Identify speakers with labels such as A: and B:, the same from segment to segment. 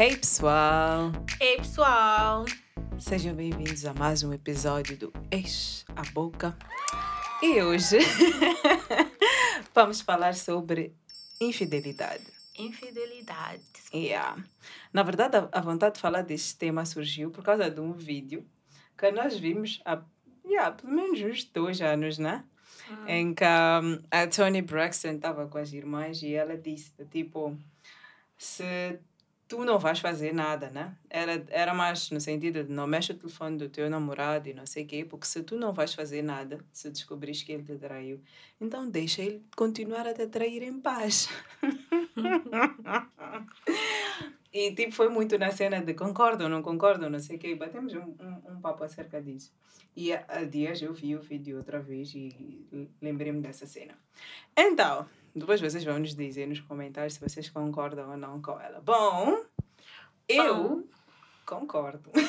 A: Hey pessoal!
B: Ei pessoal!
A: Sejam bem-vindos a mais um episódio do Ex a Boca. E hoje vamos falar sobre infidelidade.
B: Infidelidade.
A: Yeah. Na verdade, a- vontade de falar deste tema surgiu por causa de um vídeo que nós vimos há yeah, pelo menos uns dois anos, né?
B: Hum.
A: em que um, a Tony Braxton estava com as irmãs e ela disse, tipo, se tu não vais fazer nada, né? Era, era mais no sentido de não mexe o telefone do teu namorado e não sei o quê, porque se tu não vais fazer nada, se descobrires que ele te traiu, então deixa ele continuar a te trair em paz. e tipo, foi muito na cena de concordo ou não concordo, não sei o quê. Batemos um, um, um papo acerca disso. E há, dias eu vi o vídeo outra vez e lembrei-me dessa cena. Então, depois vocês vão nos dizer nos comentários se vocês concordam ou não com ela. Bom, eu concordo.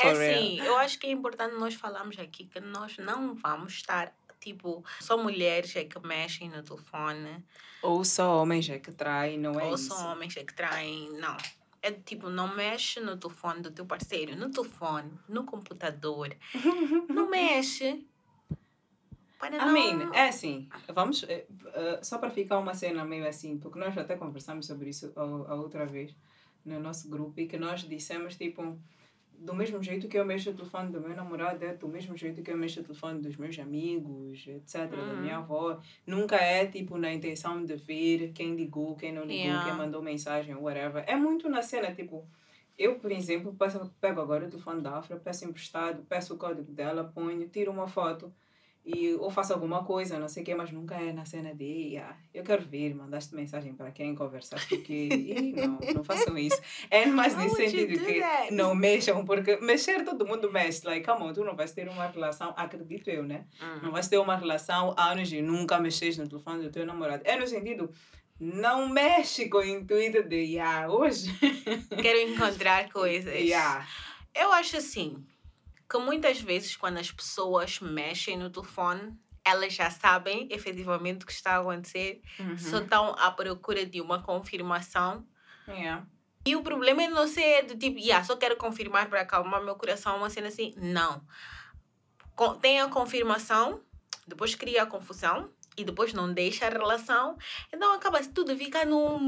B: É assim, eu acho que é importante nós falarmos aqui que nós não vamos estar, tipo, só mulheres é que mexem no telefone,
A: Ou só homens é que traem, não é
B: ou
A: isso?
B: só homens é que traem. Não. É tipo, não mexe no telefone do teu parceiro, no telefone, no computador. não mexe. Para
A: I
B: não...
A: mean, é assim, vamos, eh, só para ficar uma cena meio assim, porque nós até conversamos sobre isso a, a outra vez no nosso grupo e que nós dissemos, tipo, do mesmo jeito que eu mexo o telefone do meu namorado, é do mesmo jeito que eu mexo o telefone dos meus amigos, etc., da
B: Uhum.
A: minha avó. Nunca é, tipo, na intenção de ver quem ligou, quem não ligou,
B: Yeah.
A: quem mandou mensagem, whatever. É muito na cena, tipo, eu, por exemplo, peço, pego agora o telefone da Afra, peço emprestado, peço o código dela, ponho, tiro uma foto e ou faço alguma coisa, não sei o quê, mas nunca é na cena de ah, eu quero ver, mandaste mensagem para quem conversar, porque não, não façam isso. É mais nesse sentido
B: do
A: que
B: that?
A: não mexam, porque mexer todo mundo mexe, like, come on, tu não vais ter uma relação, acredito eu, né?
B: Hum.
A: Não vais ter uma relação anos e nunca mexes no telefone do teu namorado. É no sentido, não mexe com o intuito de, ah, hoje,
B: Quero encontrar coisas.
A: yeah.
B: Eu acho assim que muitas vezes quando as pessoas mexem no telefone, elas já sabem efetivamente o que está a acontecer, só
A: Uhum.
B: estão à procura de uma confirmação.
A: Yeah.
B: E o problema é não ser do tipo, yeah, só quero confirmar para acalmar meu coração, uma cena assim. Não. Tem a confirmação, depois cria a confusão e depois não deixa a relação. Então acaba tudo fica num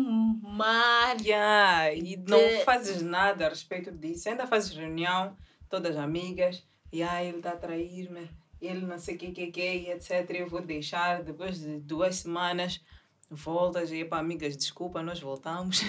B: mar.
A: Yeah, e não
B: de-
A: fazes nada a respeito disso. Ainda fazes reunião, todas amigas, e ah, ele está a trair-me, ele não sei o que, que, que, etc. Eu vou deixar, depois de duas semanas, voltas e, pá, amigas, desculpa, nós voltamos.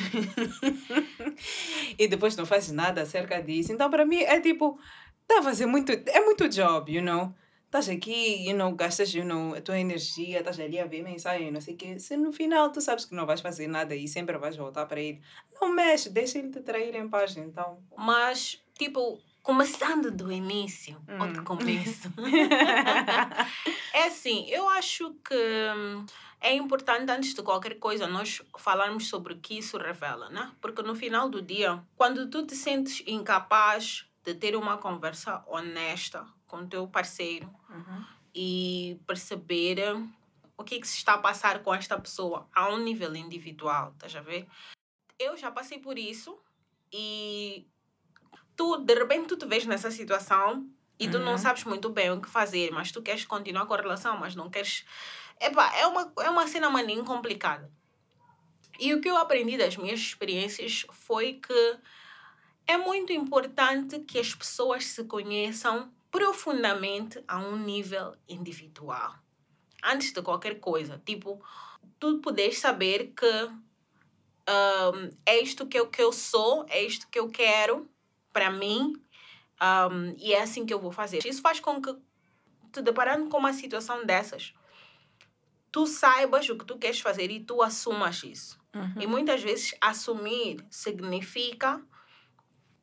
A: e depois não fazes nada acerca disso. Então, para mim, é tipo, está a fazer muito, é muito job, you know? Estás aqui, you know, gastas you know, a tua energia, estás ali a ver mensagem, não sei o quê. Se no final tu sabes que não vais fazer nada e sempre vais voltar para ele, não mexe, deixa ele te trair em paz, então.
B: Mas, tipo, começando do início ou do
A: Hum.
B: começo. é assim, eu acho que hum, é importante, antes de qualquer coisa, nós falarmos sobre o que isso revela, né? Porque no final do dia, quando tu te sentes incapaz de ter uma conversa honesta com o teu parceiro
A: Uhum.
B: e perceber o que, que se está a passar com esta pessoa a um nível individual, estás a ver? Eu já passei por isso e tu, de repente, tu te vês nessa situação e tu não
A: Uhum.
B: sabes muito bem o que fazer, mas tu queres continuar com a relação, mas não queres. Epá, é uma, é uma cena maninho complicada. E o que eu aprendi das minhas experiências foi que é muito importante que as pessoas se conheçam profundamente a um nível individual. Antes de qualquer coisa. Tipo, tu poderes saber que um, é isto que eu, que eu sou, é isto que eu quero para mim um, e é assim que eu vou fazer. Isso faz com que, te deparando com uma situação dessas, tu saibas o que tu queres fazer e tu assumas isso. E muitas vezes assumir significa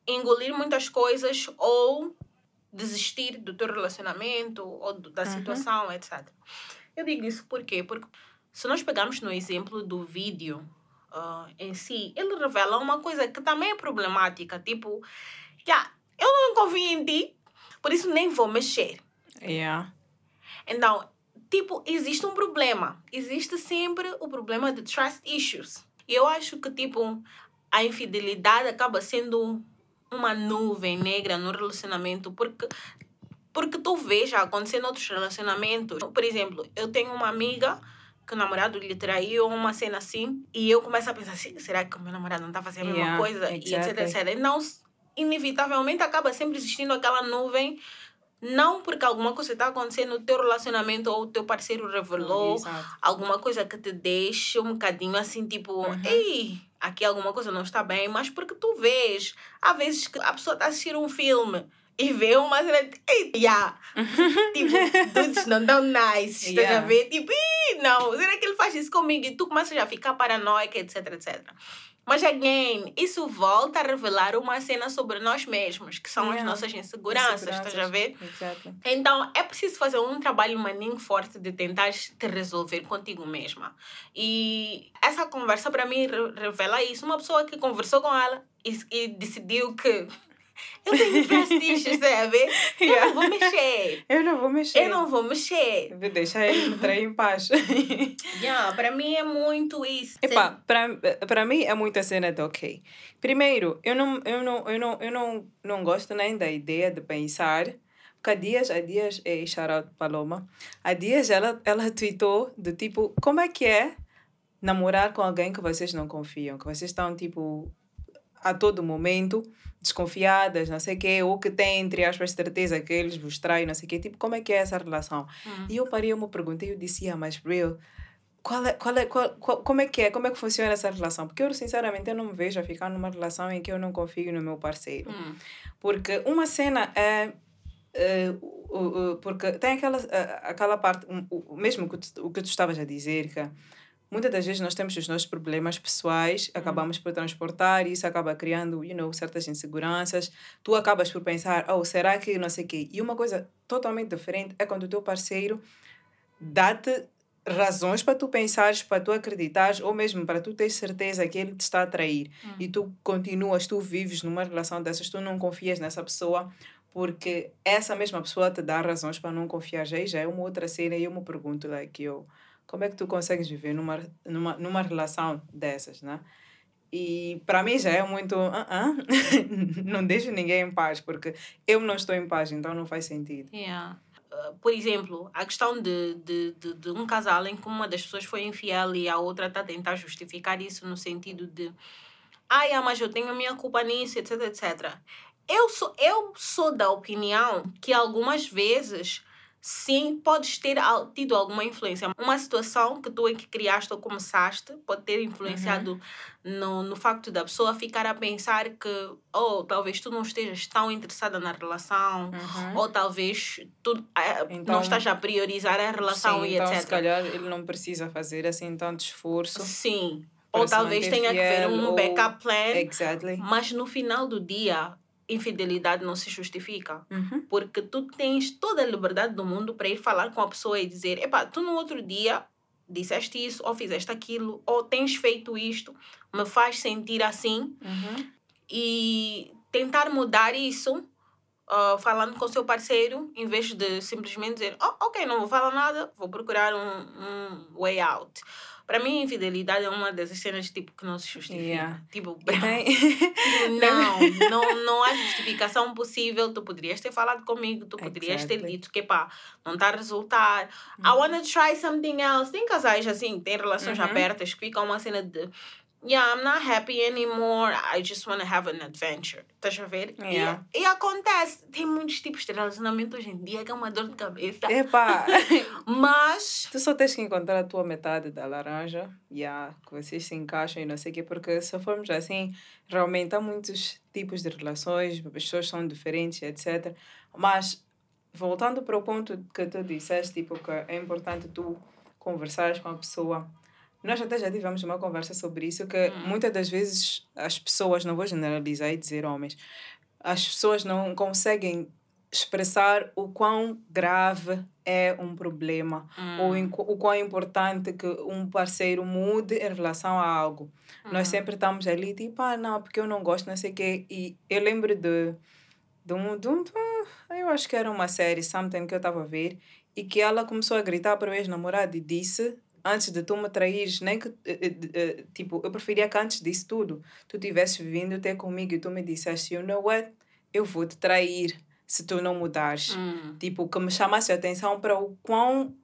B: engolir muitas coisas ou desistir do teu relacionamento ou da
A: Uhum.
B: situação, etc. Eu digo isso por quê? Porque se nós pegarmos no exemplo do vídeo ah, em si, ele revela uma coisa que também é problemática, tipo, "Ya, eu não confio em ti, por isso nem vou mexer.
A: Yeah.
B: Então, tipo, existe um problema. Existe sempre o problema de trust issues. E eu acho que, tipo, a infidelidade acaba sendo uma nuvem negra no relacionamento, porque porque tu acontecer em outros relacionamentos. Por exemplo, eu tenho uma amiga que o namorado lhe traiu, uma cena assim, e eu começo a pensar assim, será que o meu namorado não está fazendo a mesma
A: Yeah,
B: coisa? E
A: exactly.
B: etc, etc. Então, inevitavelmente, acaba sempre existindo aquela nuvem, não porque alguma coisa está acontecendo no teu relacionamento ou o teu parceiro revelou
A: Exato.
B: alguma coisa que te deixe um bocadinho assim, tipo,
A: Uhum.
B: ei, aqui alguma coisa não está bem, mas porque tu vês, há vezes que a pessoa está a assistir um filme e vê uma cena, de, ei, yeah. tipo, dudes não tão nice, estás a
A: Yeah.
B: ver? Tipo, não, será que ele faz isso comigo? E tu começas a ficar paranoica, etc, etc. Mas, again, isso volta a revelar uma cena sobre nós mesmos, que são as
A: Yeah.
B: nossas inseguranças, estás a ver?
A: Exato.
B: Então, é preciso fazer um trabalho maninho forte de tentar te resolver contigo mesma. E essa conversa, para mim, re- revela isso. Uma pessoa que conversou com ela e, e decidiu que eu tenho vestígios, sabe? Eu
A: Yeah.
B: não vou mexer.
A: Eu não vou mexer.
B: Eu não vou mexer.
A: Vou deixar ele me trair em paz.
B: Yeah, para mim é muito isso.
A: Epá, para mim é muita cena de ok. Primeiro, eu não, eu não, eu não, eu não, não gosto nem da ideia de pensar. Porque há dias, há dias, é shout out Paloma, há dias ela, ela tweetou do tipo, como é que é namorar com alguém que vocês não confiam? Que vocês estão tipo a todo momento desconfiadas, não sei o quê, ou que têm, entre aspas, certeza que eles vos traem, não sei o quê. Tipo, como é que é essa relação?
B: Hum.
A: E eu parei, eu me perguntei, eu disse, ah, mas real, qual é, qual é, qual, qual, como é que é? Como é que funciona essa relação? Porque eu, sinceramente, eu não me vejo a ficar numa relação em que eu não confio no meu parceiro.
B: Hum.
A: Porque uma cena é... o- o- o- porque tem aquela, aquela parte, um, mesmo que tu, o que tu estavas a dizer, que muitas das vezes nós temos os nossos problemas pessoais, acabamos por transportar, e isso acaba criando, you know, certas inseguranças. Tu acabas por pensar, oh, será que não sei o quê? E uma coisa totalmente diferente é quando o teu parceiro dá-te razões para tu pensares, para tu acreditares, ou mesmo para tu teres certeza que ele te está a trair.
B: Hum.
A: E tu continuas, tu vives numa relação dessas, tu não confias nessa pessoa, porque essa mesma pessoa te dá razões para não confiar. Já, aí já é uma outra cena e eu me pergunto, like, eu, como é que tu consegues viver numa, numa, numa relação dessas, né? E para mim já é muito, ah, ah, não deixo ninguém em paz, porque eu não estou em paz, então não faz sentido.
B: Yeah. Uh, por exemplo, a questão de, de, de, de um casal em que uma das pessoas foi infiel e a outra está a tentar justificar isso no sentido de ai, ah, mas eu tenho a minha culpa nisso, etc, etc. Eu sou, eu sou da opinião que algumas vezes, sim, podes ter tido alguma influência. Uma situação que tu é que criaste ou começaste pode ter influenciado no, no facto da pessoa ficar a pensar que, oh, talvez tu não estejas tão interessada na relação, ou talvez tu eh, não
A: Então,
B: estás a priorizar a relação
A: Sim,
B: e
A: então,
B: etc.
A: se calhar ele não precisa fazer assim tanto esforço.
B: Sim. Ou talvez tenha que haver
A: fiel,
B: um
A: ou-
B: backup plan,
A: Exactly.
B: mas no final do dia, infidelidade não se justifica.
A: Uhum.
B: Porque tu tens toda a liberdade do mundo para ir falar com a pessoa e dizer: epá, tu no outro dia disseste isso, ou fizeste aquilo, ou tens feito isto, me faz sentir assim,
A: Uhum.
B: e tentar mudar isso. ah, falando com o seu parceiro, em vez de simplesmente dizer, oh, ok, não vou falar nada, vou procurar um, um way out. Para mim, infidelidade é uma dessas cenas tipo, que não se justifica.
A: Yeah.
B: Tipo, não, não, não há justificação possível. Tu poderias ter falado comigo, tu poderias ter
A: Exactly.
B: dito que pá, não está a resultar. I wanna try something else. Tem casais assim, tem relações
A: Uhum.
B: abertas que ficam uma cena de Yeah, I'm not happy anymore. I just wanna have an adventure. Estás a ver? E-
A: Yeah.
B: E, acontece. Tem muitos tipos de relacionamento hoje em dia que é uma dor de cabeça.
A: Epá,
B: Mas.
A: tu só tens que encontrar a tua metade da laranja, yeah, que vocês se encaixam e não sei o quê, porque se formos assim, realmente há muitos tipos de relações, as pessoas são diferentes, etc. Mas, voltando para o ponto que tu disseste, tipo, que é importante tu conversares com a pessoa. Nós até já tivemos uma conversa sobre isso, que
B: Hum.
A: muitas das vezes as pessoas, não vou generalizar e dizer homens, as pessoas não conseguem expressar o quão grave é um problema ou
B: hum,
A: em- o quão é importante que um parceiro mude em relação a algo. Nós
B: hum,
A: sempre estamos ali, tipo, ah, não, porque eu não gosto, não sei o quê. E eu lembro de, de, um, de, um, de um- eu acho que era uma série, Something, que eu estava a ver, e que ela começou a gritar para o ex-namorado e disse antes de tu me traires, nem que, eh, eh, tipo, eu preferia que antes disso tudo, tu tivesses vindo até comigo e tu me disseste, you know what, eu vou te trair se tu não mudares.
B: Hum.
A: Tipo, que me chamasse a atenção para o quão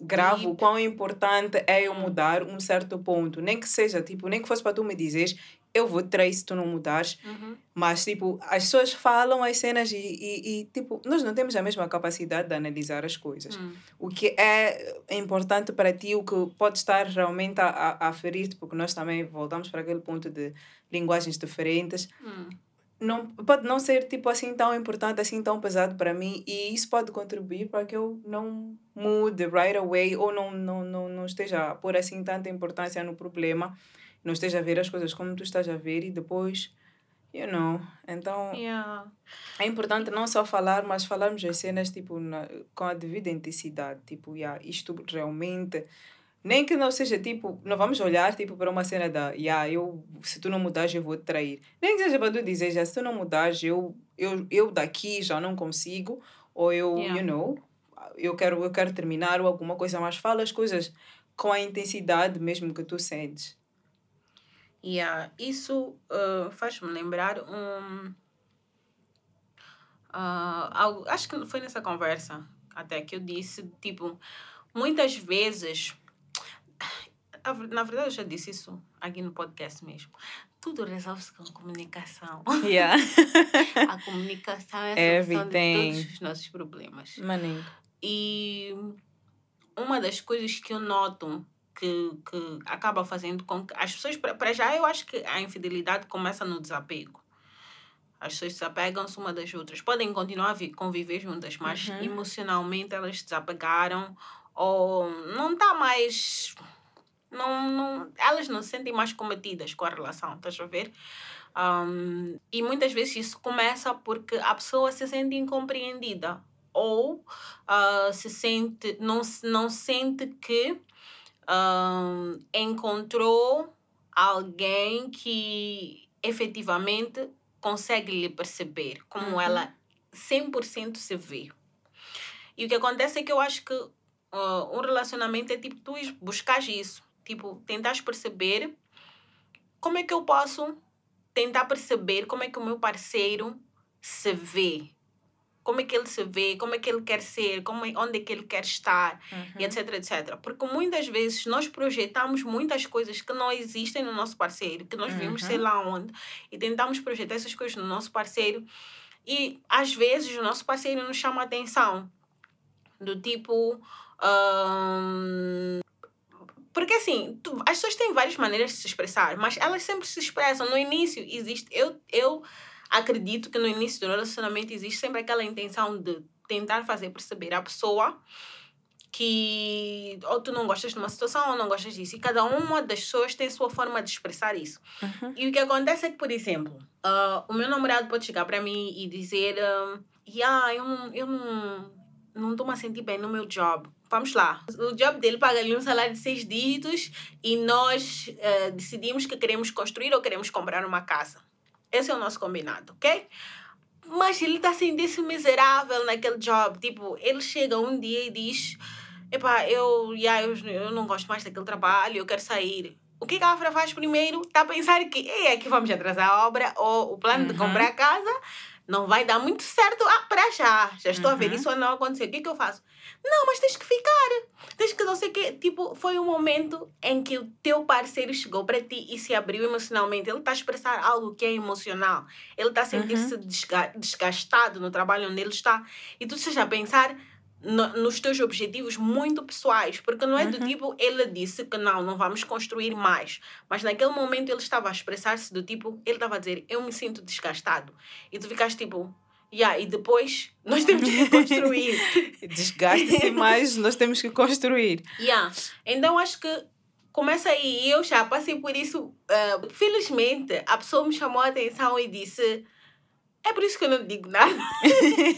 A: grave, o quão importante é eu mudar um certo ponto. Nem que seja, tipo, nem que fosse para tu me dizeres, eu vou trair se tu não mudares.
B: Uhum.
A: Mas, tipo, as pessoas falam as cenas e, e, e, tipo, nós não temos a mesma capacidade de analisar as coisas.
B: Hum.
A: O que é importante para ti, o que pode estar realmente a, a, a ferir-te, porque nós também voltamos para aquele ponto de linguagens diferentes,
B: Hum.
A: não, pode não ser, tipo, assim tão importante, assim tão pesado para mim e isso pode contribuir para que eu não mude right away ou não, não, não, não esteja a pôr, assim, tanta importância no problema, não esteja a ver as coisas como tu estás a ver e depois, you know, então...
B: Yeah.
A: É importante não só falar, mas falarmos as cenas tipo, na, com a devida intensidade. Tipo, yeah, isto realmente. Nem que não seja tipo, não vamos olhar tipo, para uma cena da, yeah, eu, se tu não mudares, eu vou te trair. Nem que seja para tu dizer, já, se tu não mudares, eu, eu, eu daqui já não consigo, ou eu,
B: Yeah.
A: you know, eu quero, eu quero terminar ou alguma coisa, mas fala as coisas com a intensidade mesmo que tu sentes.
B: Yeah, isso uh, faz-me lembrar um. ah, algo, acho que foi nessa conversa até que eu disse, tipo, muitas vezes. Na verdade, eu já disse isso aqui no podcast mesmo. Tudo resolve-se com comunicação.
A: Yeah.
B: A comunicação é a solução de todos os nossos problemas.
A: Maninho.
B: E uma das coisas que eu noto que, que acaba fazendo com que as pessoas, para já, eu acho que a infidelidade começa no desapego. As pessoas desapegam-se uma das outras. Podem continuar a vi- conviver juntas, mas
A: Uhum.
B: emocionalmente elas desapegaram ou não está mais. Não, não, elas não se sentem mais cometidas com a relação, estás a ver? Um, e muitas vezes isso começa porque a pessoa se sente incompreendida ou ah, se sente não, não sente que ah, encontrou alguém que efetivamente consegue lhe perceber como
A: Uhum.
B: ela 100% se vê. E o que acontece é que eu acho que ah, um relacionamento é tipo tu ires buscar isso, tipo tentar perceber como é que eu posso tentar perceber como é que o meu parceiro se vê. Como é que ele se vê, como é que ele quer ser, como é, onde é que ele quer estar, e etc, etc. Porque muitas vezes nós projetamos muitas coisas que não existem no nosso parceiro, que nós vimos
A: Uhum.
B: sei lá onde, e tentamos projetar essas coisas no nosso parceiro, e às vezes o nosso parceiro nos chama a atenção. Do tipo. porque assim, tu- as pessoas têm várias maneiras de se expressar, mas elas sempre se expressam. No início existe. Eu, eu acredito que no início do relacionamento existe sempre aquela intenção de tentar fazer perceber à pessoa que ou tu não gostas de uma situação ou não gostas disso. E cada uma das pessoas tem sua forma de expressar isso.
A: Uhum.
B: E o que acontece é que, por exemplo, ah, o meu namorado pode chegar para mim e dizer: ah, yeah, eu não eu não não estou a sentir bem no meu job. Vamos lá. O job dele paga-lhe um salário de seis dígitos e nós ah, decidimos que queremos construir ou queremos comprar uma casa. Esse é o nosso combinado, ok? Mas ele está sentindo-se miserável naquele job. Tipo, ele chega um dia e diz: Epá, eu, yeah, eu, eu não gosto mais daquele trabalho, eu quero sair. O que que a Afra faz primeiro? Está a pensar que é que vamos atrasar a obra ou o plano de
A: Uhum.
B: comprar a casa não vai dar muito certo ah, para já. Já estou a ver
A: Uhum.
B: isso não acontecer. O que que eu faço? Não, mas tens que ficar. Tens que não sei o quê. Tipo, foi um momento em que o teu parceiro chegou para ti e se abriu emocionalmente. Ele está a expressar algo que é emocional. Ele está a sentir-se desga- desgastado no trabalho onde ele está. E tu estás a pensar no- nos teus objetivos muito pessoais, porque não é do
A: Uhum.
B: tipo ele disse que não, não vamos construir mais, mas naquele momento ele estava a expressar-se do tipo, ele estava a dizer, eu me sinto desgastado. E tu ficaste tipo, yeah, e depois nós temos que construir.
A: Desgaste-se mais, nós temos que construir.
B: yeah. Então acho que começa aí, eu já passei por isso. ah, felizmente, a pessoa me chamou a atenção e disse. É por isso que eu não digo nada.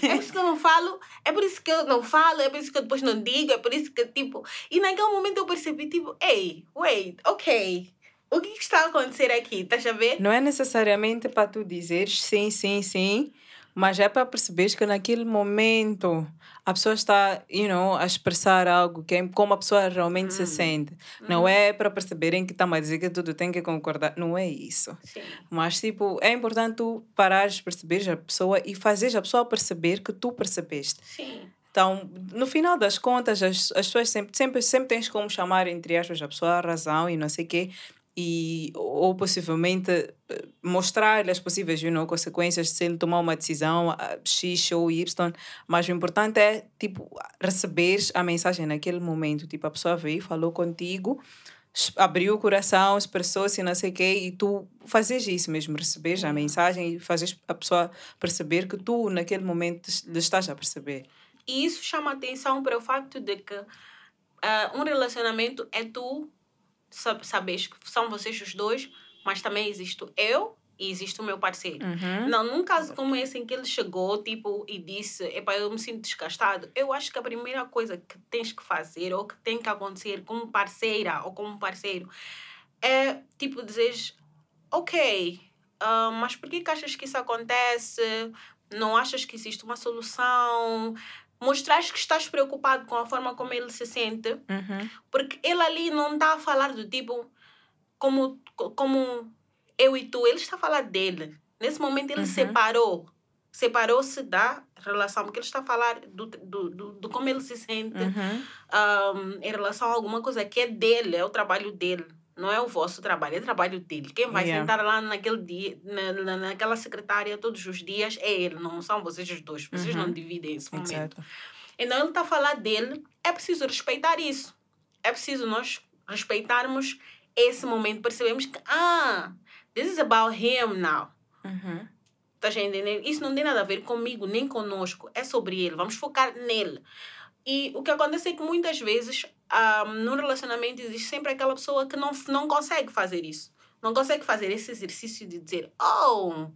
B: É por isso que eu não falo, é por isso que eu não falo, é por isso que eu depois não digo, é por isso que, tipo... E naquele momento eu percebi, tipo, ei, wait, ok, o que está a acontecer aqui, estás a ver?
A: Não é necessariamente para tu dizeres sim, sim, sim, Mas é para perceber que naquele momento a pessoa está, you know, a expressar algo que é como a pessoa realmente se
B: Hum.
A: sente. Não
B: Uhum.
A: é para perceberem que está a dizer que tudo tem que concordar. Não é isso.
B: Sim.
A: Mas, tipo, é importante tu parares, perceberes a pessoa e fazeres a pessoa perceber que tu percebeste.
B: Sim.
A: Então, no final das contas, as, as pessoas sempre, sempre, sempre tens como chamar, entre aspas, a pessoa a razão e não sei o quê, e, ou possivelmente eh, mostrar-lhe as possíveis you know, consequências se ele tomar uma decisão X ou Y, mas o importante é, tipo, receberes a mensagem naquele momento. Tipo, a pessoa veio, falou contigo, abriu o coração, expressou-se, não sei o quê, e tu fazes isso mesmo, receberes a mensagem e fazes a pessoa perceber que tu, naquele momento, lhe estás a perceber.
B: E isso chama atenção para o facto de que ah, um relacionamento é tu sab sabes que são vocês os dois, mas também existe eu e existe o meu parceiro.
A: Uhum.
B: Não, num caso como esse em que ele chegou tipo, e disse: Epá, eu me sinto desgastado, eu acho que a primeira coisa que tens que fazer ou que tem que acontecer como parceira ou como parceiro é tipo dizer: Ok, ah, mas por que, que achas que isso acontece? Não achas que existe uma solução? Mostrares que estás preocupado com a forma como ele se sente,
A: Uhum.
B: porque ele ali não está a falar do tipo como, como eu e tu, ele está a falar dele. Nesse momento ele
A: Uhum.
B: separou. Separou-se da relação, porque ele está a falar do, do, do, do como ele se sente
A: Uhum.
B: um, em relação a alguma coisa que é dele, é o trabalho dele. Não é o vosso trabalho, é o trabalho dele. Quem vai
A: Yeah.
B: sentar lá naquele dia, na, na, naquela secretária todos os dias é ele, não são vocês os dois. Vocês
A: Uhum.
B: não dividem esse momento.
A: Exato.
B: Então ele está a falar dele, é preciso respeitar isso. É preciso nós respeitarmos esse momento, percebemos que, ah, this is about him now.
A: Uhum.
B: Tá entendendo? Isso não tem nada a ver comigo, nem conosco. É sobre ele. Vamos focar nele. E o que acontece é que muitas vezes, ah, no relacionamento, existe sempre aquela pessoa que não, não consegue fazer isso. Não consegue fazer esse exercício de dizer, oh,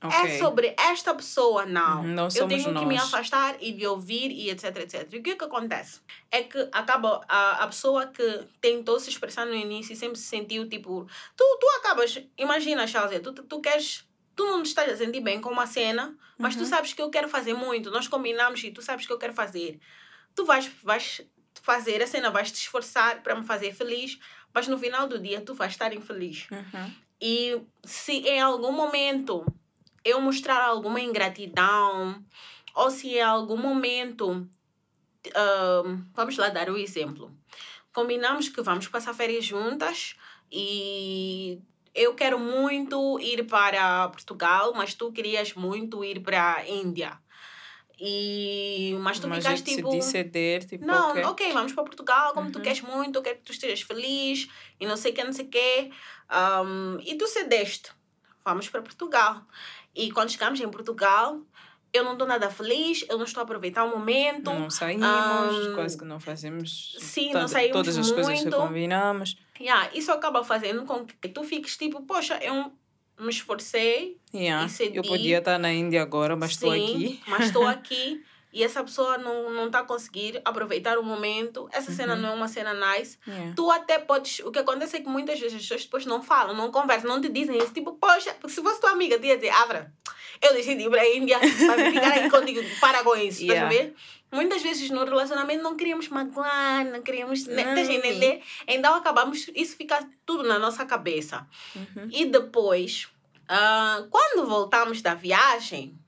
A: Ok.
B: é sobre esta pessoa, não.
A: Uhum, não
B: eu tenho que me
A: nós.
B: afastar e de ouvir e etc, etc. E o que é que acontece? É que acaba a, a pessoa que tentou se expressar no início e sempre se sentiu tipo. Tu, tu acabas. Imagina, Chelsea, tu, tu, tu queres. Tu não te estás a sentir bem com uma cena, mas tu
A: Uhum.
B: sabes que eu quero fazer muito. Nós combinamos e tu sabes que eu quero fazer. Tu vais, vais fazer a cena, vais te esforçar para me fazer feliz, mas no final do dia tu vais estar infeliz.
A: Uhum.
B: E se em algum momento eu mostrar alguma ingratidão, ou se em algum momento. ahn, vamos lá dar o exemplo. Combinamos que vamos passar férias juntas e eu quero muito ir para Portugal, mas tu querias muito ir para a Índia. E, mas tu
A: Mas
B: ficaste tipo.
A: decidi ceder, tipo,
B: Não,
A: ok.
B: ok, vamos para Portugal, como tu
A: Uhum.
B: queres muito, eu quero que tu estejas feliz e não sei o que, não sei o que. e tu cedeste. Vamos para Portugal. E quando chegamos em Portugal, eu não estou nada feliz, eu não estou a aproveitar o momento.
A: Não saímos,
B: Ahn,
A: quase que não fazemos
B: sim, não saímos
A: todas as coisas que
B: muito.
A: combinamos.
B: Yeah, isso acaba fazendo com que tu fiques tipo, poxa, eu me esforcei,
A: Yeah. Eu podia estar na Índia agora, mas estou aqui.
B: mas estou aqui. E essa pessoa não, não tá a conseguir aproveitar o momento. Essa cena
A: Uhum.
B: não é uma cena nice.
A: Yeah.
B: Tu até podes. O que acontece é que muitas vezes as pessoas depois não falam, não conversam, não te dizem isso. Tipo, poxa, porque se fosse tua amiga, tu ia dizer, Avra, eu decidi ir para a Índia para ficar aí contigo. Para com isso, estás a
A: Yeah.
B: ver? Muitas vezes no relacionamento não queríamos magoar, não queríamos. né,
A: Não.
B: entender? Então acabamos. Isso fica tudo na nossa cabeça.
A: Uhum.
B: E depois, ah, quando voltamos da viagem,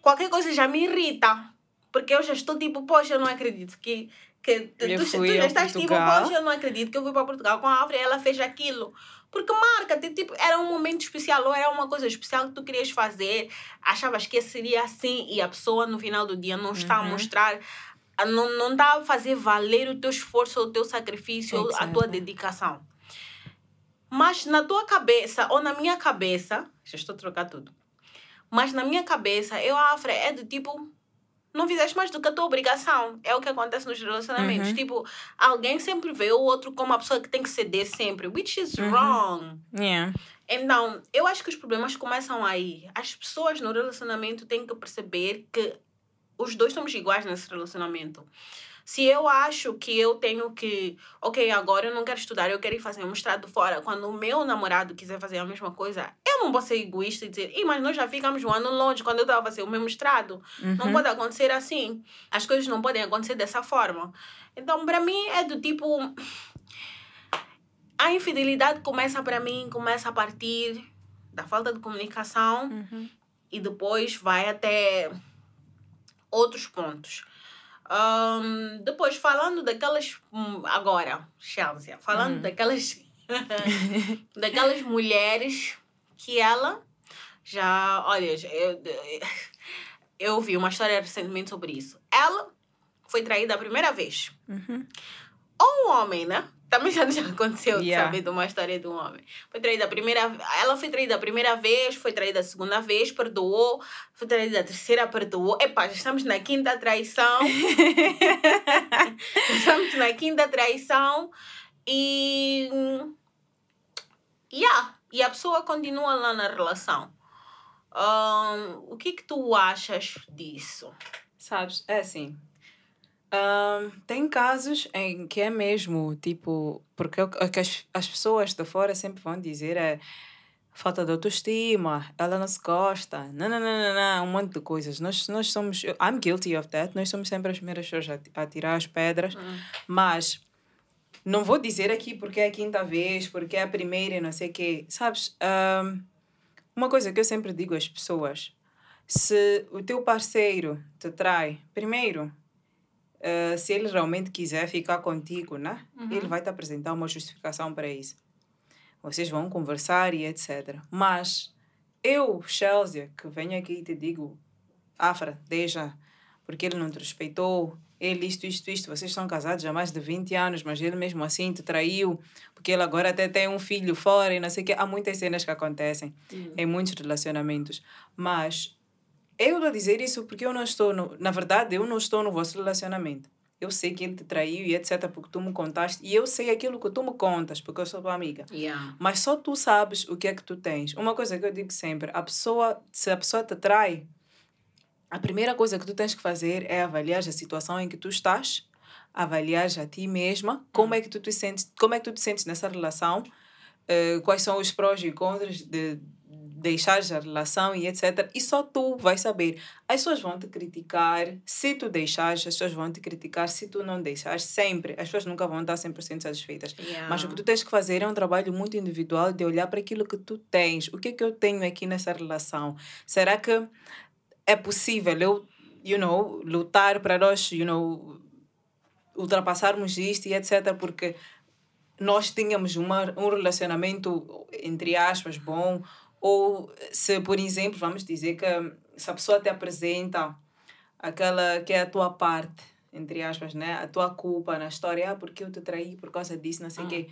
B: qualquer coisa já me irrita. Porque eu já estou tipo, poxa, eu não acredito que. que tu,
A: Eu
B: tu, tu já estás tipo,
A: Portugal.
B: poxa, eu não acredito que eu fui para Portugal com a África e ela fez aquilo. Porque marca-te, tipo, era um momento especial ou era uma coisa especial que tu querias fazer, achavas que seria assim e a pessoa no final do dia não está a
A: Uhum.
B: mostrar, a- não, não está a fazer valer o teu esforço, o teu sacrifício, a tua dedicação. Mas na tua cabeça ou na minha cabeça, já estou a trocar tudo. Mas na minha cabeça, eu, Afra, é do tipo, não fizeste mais do que a tua obrigação. É o que acontece nos relacionamentos.
A: Uhum.
B: Tipo, alguém sempre vê o outro como a pessoa que tem que ceder sempre, which is
A: Uhum.
B: wrong.
A: Yeah.
B: Então, eu acho que os problemas começam aí. As pessoas no relacionamento têm que perceber que os dois somos iguais nesse relacionamento. Se eu acho que eu tenho que, ok, agora eu não quero estudar, eu quero ir fazer um mestrado fora, quando o meu namorado quiser fazer a mesma coisa, eu não posso ser egoísta e dizer, Ih, mas nós já ficamos um ano longe quando eu estava a fazer o meu mestrado. Não
A: Uhum.
B: pode acontecer assim. As coisas não podem acontecer dessa forma. Então, para mim, é do tipo. A infidelidade começa para mim, começa a partir da falta de comunicação
A: Uhum.
B: e depois vai até outros pontos. Ahn, depois, falando daquelas. hum, Agora, Chelsea, falando
A: Hum.
B: daquelas. daquelas mulheres que ela já. Olha, eu, eu ouvi uma história recentemente sobre isso. Ela foi traída a primeira vez.
A: Uhum.
B: Ou um homem, né? Também já, já aconteceu de
A: Yeah.
B: saber de uma história de um homem. Foi traída a primeira Ela foi traída a primeira vez, foi traída a segunda vez, perdoou. Foi traída a terceira, perdoou. Epá, já estamos na quinta traição. estamos na quinta traição. E. Yeah. E a pessoa continua lá na relação. Ahn, o que que tu achas disso?
A: Sabes, é assim. Ahn, tem casos em que é mesmo, tipo, porque o que as, as pessoas de fora sempre vão dizer é falta de autoestima, ela não se gosta, não, não, não, não, não, um monte de coisas. Nós, nós somos, I'm guilty of that, nós somos sempre as primeiras pessoas a, a tirar as pedras, mas não vou dizer aqui porque é a quinta vez, porque é a primeira e não sei o quê. Sabes, ahm, uma coisa que eu sempre digo às pessoas, se o teu parceiro te trai, primeiro, ah, se ele realmente quiser ficar contigo, né?
B: Uhum.
A: Ele vai te apresentar uma justificação para isso. Vocês vão conversar e etc. Mas eu, Chelsea, que venho aqui e te digo, Afra, deixa, porque ele não te respeitou, ele isto, isto, isto, vocês são casados há mais de 20 anos, mas ele mesmo assim te traiu, porque ele agora até tem um filho fora e não sei o quê. Há muitas cenas que acontecem em muitos relacionamentos. Mas eu estou a dizer isso porque eu não estou, no, na verdade, eu não estou no vosso relacionamento. Eu sei que ele te traiu e etc, porque tu me contaste, e eu sei aquilo que tu me contas, porque eu sou tua amiga.
B: Yeah.
A: Mas só tu sabes o que é que tu tens. Uma coisa que eu digo sempre, a pessoa, se a pessoa te trai, a primeira coisa que tu tens que fazer é avaliar a situação em que tu estás, avaliar a ti mesma, como é que tu te sentes, como é que tu te sentes nessa relação, eh, quais são os prós e contras de deixar a relação e etc. E só tu vais saber. As pessoas vão te criticar se tu deixares, as pessoas vão te criticar se tu não deixares, sempre. As pessoas nunca vão estar 100% satisfeitas.
B: Yeah.
A: Mas o que tu tens que fazer é um trabalho muito individual de olhar para aquilo que tu tens. O que é que eu tenho aqui nessa relação? Será que é possível eu, you know, lutar para nós, you know, ultrapassarmos isto e etc. Porque nós tínhamos uma, um relacionamento, entre aspas, bom. Ou se, por exemplo, vamos dizer que se a pessoa te apresenta aquela que é a tua parte, entre aspas, né? A tua culpa na história, ah, porque eu te traí por causa disso, não sei o
B: Ah.
A: quê.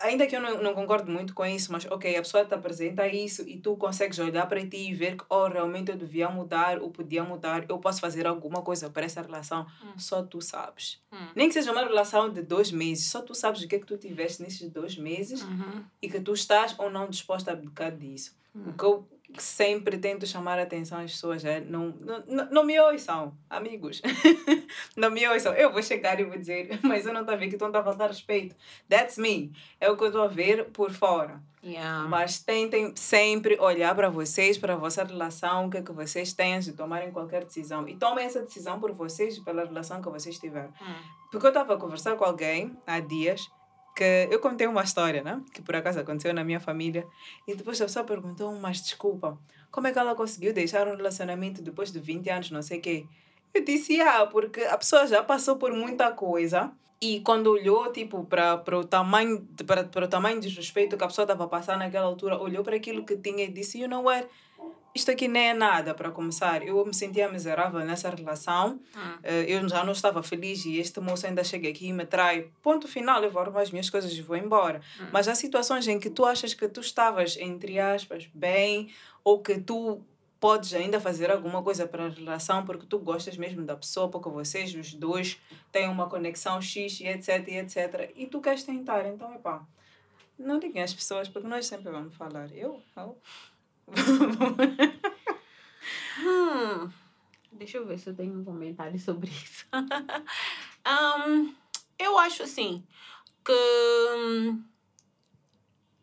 A: Ainda que eu não, não concordo muito com isso, mas ok, a pessoa te apresenta isso e tu consegues olhar para ti e ver que, oh, realmente eu devia mudar, ou podia mudar, eu posso fazer alguma coisa para essa relação.
B: Hum.
A: Só tu sabes.
B: Hum.
A: Nem que seja uma relação de dois meses, só tu sabes o que é que tu tiveste nesses dois meses
B: Uhum.
A: e que tu estás ou não disposta a abdicar disso.
B: Hum.
A: O que eu sempre tento chamar a atenção às pessoas é não, não, não, me ouçam, amigos. não me ouçam. Eu vou chegar e vou dizer, mas eu não estou a ver que estão a faltar respeito. That's me. É o que eu estou a ver por fora.
B: Yeah.
A: Mas tentem sempre olhar para vocês, para a vossa relação, o que é que vocês têm de tomarem qualquer decisão. E tomem essa decisão por vocês pela relação que vocês tiveram.
B: Hum.
A: Porque eu estava a conversar com alguém há dias que eu contei uma história, né? Que por acaso aconteceu na minha família. E depois a pessoa perguntou, mas desculpa, como é que ela conseguiu deixar um relacionamento depois de 20 anos, não sei o quê? Eu disse, ah, porque a pessoa já passou por muita coisa. E quando olhou, tipo, para o tamanho, para, o tamanho de desrespeito que a pessoa estava a passar naquela altura, olhou para aquilo que tinha e disse, you know what? Isto aqui nem é nada para começar. Eu me sentia miserável nessa relação.
B: Hum.
A: Eu já não estava feliz e este moço ainda chega aqui e me trai. Ponto final, eu vou arrumar as minhas coisas e vou embora.
B: Hum.
A: Mas há situações em que tu achas que tu estavas, entre aspas, bem, ou que tu podes ainda fazer alguma coisa para a relação porque tu gostas mesmo da pessoa, porque vocês, os dois, têm uma conexão X e etc, e etc. E tu queres tentar, então, epá, não liguem às pessoas porque nós sempre vamos falar. Eu? eu?
B: Hum. Deixa eu ver se eu tenho um comentário sobre isso. Ahn, eu acho assim que hum,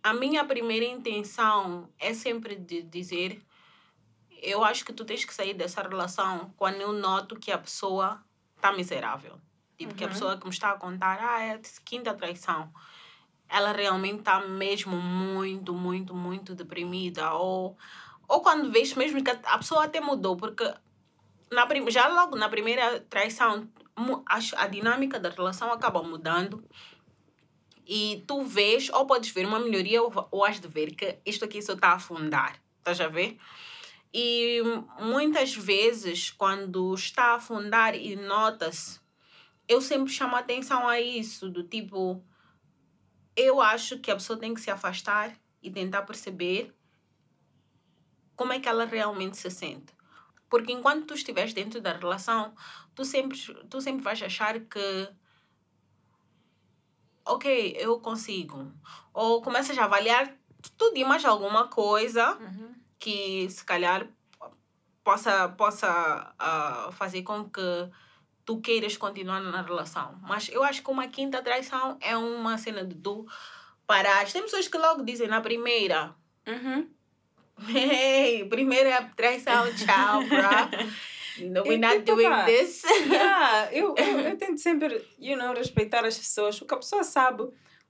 B: a minha primeira intenção é sempre de dizer eu acho que tu tens que sair dessa relação quando eu noto que a pessoa está miserável. Tipo, uhum. que a uhum. pessoa que me está a contar, ah, é a quinta traição. Ela realmente está mesmo muito, muito, muito deprimida. Ou, ou quando vês mesmo que a pessoa até mudou, porque na, já logo na primeira traição, a, a dinâmica da relação acaba mudando e tu vês, ou podes ver uma melhoria, ou, ou has de ver que isto aqui só está a afundar. Estás a ver? E muitas vezes, quando está a afundar e nota-se, eu sempre chamo atenção a isso, do tipo, eu acho que a pessoa tem que se afastar e tentar perceber como é que ela realmente se sente. Porque enquanto tu estiveres dentro da relação, tu sempre, tu sempre vais achar que ok, eu consigo. Ou começas a avaliar tudo e mais alguma coisa uhum. que se calhar possa, possa uh, fazer com que tu queiras continuar na relação. Mas eu acho que uma quinta traição é uma cena de tu parar. Tem pessoas que logo dizem na primeira. Uhum. Hey, primeira traição, tchau, bro. No, we're not
A: doing this. yeah, eu, eu, eu tento sempre, you know, respeitar as pessoas, porque a pessoa sabe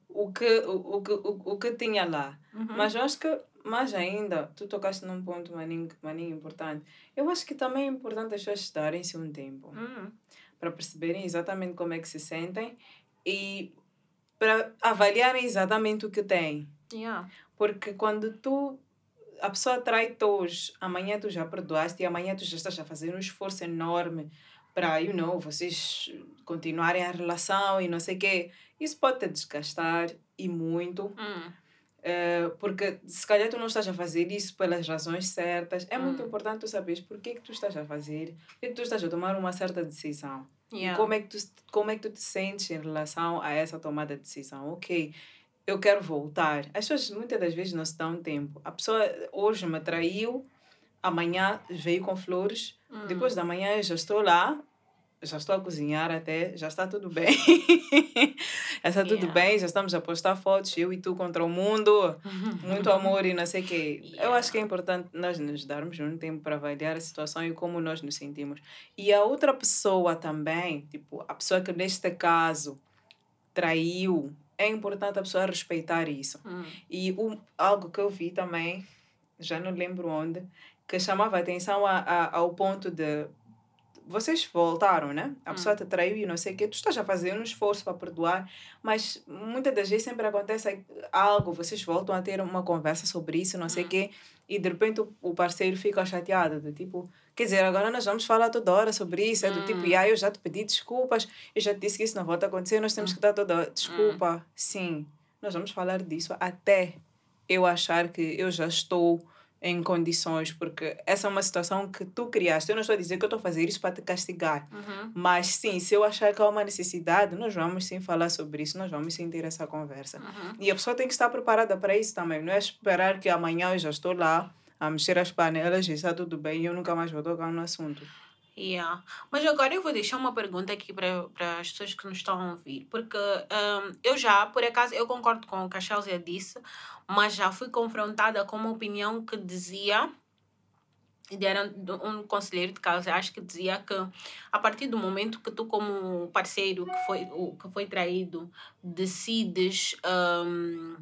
A: o que, o, o, o, o que tinha lá. Uhum. Mas eu acho que, mais ainda, tu tocaste num ponto maninho, maninho importante. Eu acho que também é importante as pessoas darem-se um tempo uhum. Para perceberem exatamente como é que se sentem e para avaliarem exatamente o que têm. Yeah. Porque quando tu a pessoa trai-te hoje, amanhã tu já perdoaste e amanhã tu já estás a fazer um esforço enorme para, you know, vocês continuarem a relação e não sei o quê. Isso pode te desgastar e muito. Hum. Uh, porque se calhar tu não estás a fazer isso pelas razões certas. É hum. muito importante tu saberes por que, que tu estás a fazer, por que, que tu estás a tomar uma certa decisão. Yeah. E como é, que tu, como é que tu te sentes em relação a essa tomada de decisão. Ok, eu quero voltar. As pessoas muitas das vezes não se dão tempo. A pessoa hoje me traiu, amanhã veio com flores, hum. depois da manhã eu já estou lá, já estou a cozinhar até, já está tudo bem. já está tudo yeah. bem, já estamos a postar fotos, eu e tu contra o mundo, muito amor e não sei o quê. Yeah. Eu acho que é importante nós nos darmos um tempo para avaliar a situação e como nós nos sentimos. E a outra pessoa também, tipo, a pessoa que neste caso traiu, é importante a pessoa respeitar isso. Hum. E um, algo que eu vi também, já não lembro onde, que chamava atenção a, a, ao ponto de vocês voltaram, né? A hum. pessoa te traiu e não sei o quê. Tu estás a fazer um esforço para perdoar, mas muitas das vezes sempre acontece algo, vocês voltam a ter uma conversa sobre isso, não sei o hum. quê, e de repente o parceiro fica chateado, do tipo, quer dizer, agora nós vamos falar toda hora sobre isso, é do tipo, hum. e aí eu já te pedi desculpas, eu já te disse que isso não volta a acontecer, nós temos que dar toda desculpa. Sim, nós vamos falar disso até eu achar que eu já estou em condições, porque essa é uma situação que tu criaste. Eu não estou a dizer que eu estou a fazer isso para te castigar, uhum. mas sim, se eu achar que há uma necessidade, nós vamos sim falar sobre isso, nós vamos sim ter essa conversa. Uhum. E a pessoa tem que estar preparada para isso também, não é esperar que amanhã eu já estou lá a mexer as panelas e está tudo bem e eu nunca mais vou tocar no assunto.
B: Yeah. Mas agora eu vou deixar uma pergunta aqui para as pessoas que nos estão a ouvir, porque um, eu já, por acaso, eu concordo com o que a Chelsea disse, mas já fui confrontada com uma opinião que dizia, era um conselheiro de casa, acho que dizia que a partir do momento que tu, como parceiro que foi, que foi traído, decides. Um,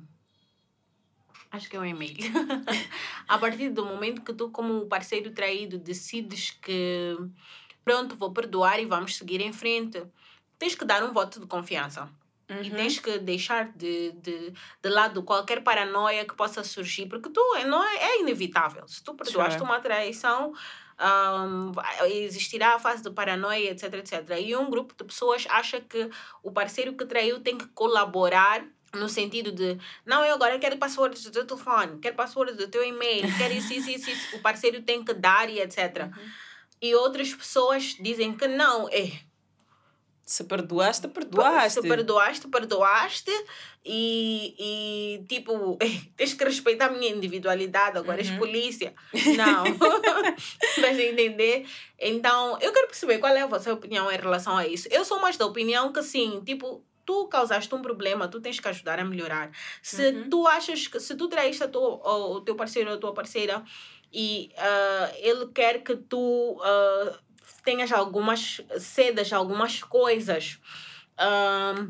B: Acho que é um e-mail. a partir do momento que tu, como parceiro traído, decides que pronto, vou perdoar e vamos seguir em frente, tens que dar um voto de confiança. Uhum. E tens que deixar de, de, de lado qualquer paranoia que possa surgir, porque tu não é, é inevitável. Se tu perdoaste sure. uma traição, um, existirá a fase de paranoia, etc, etc. E um grupo de pessoas acha que o parceiro que traiu tem que colaborar no sentido de, não, eu agora quero password do teu telefone, quero password do teu e-mail, quero isso, isso, isso, isso. o parceiro tem que dar e etc. Uhum. E outras pessoas dizem que não, é.
A: Se perdoaste, perdoaste.
B: Se perdoaste, perdoaste. E, e tipo, tens que respeitar a minha individualidade, agora uhum. és polícia. Não. Mas entender? Então, eu quero perceber qual é a vossa opinião em relação a isso. Eu sou mais da opinião que, sim, tipo, tu causaste um problema, tu tens que ajudar a melhorar. Se
A: Uhum.
B: tu achas que se tu traíste o, teu parceiro ou a tua parceira e ah, ele quer que tu ah, tenhas algumas cedas, algumas coisas. ah,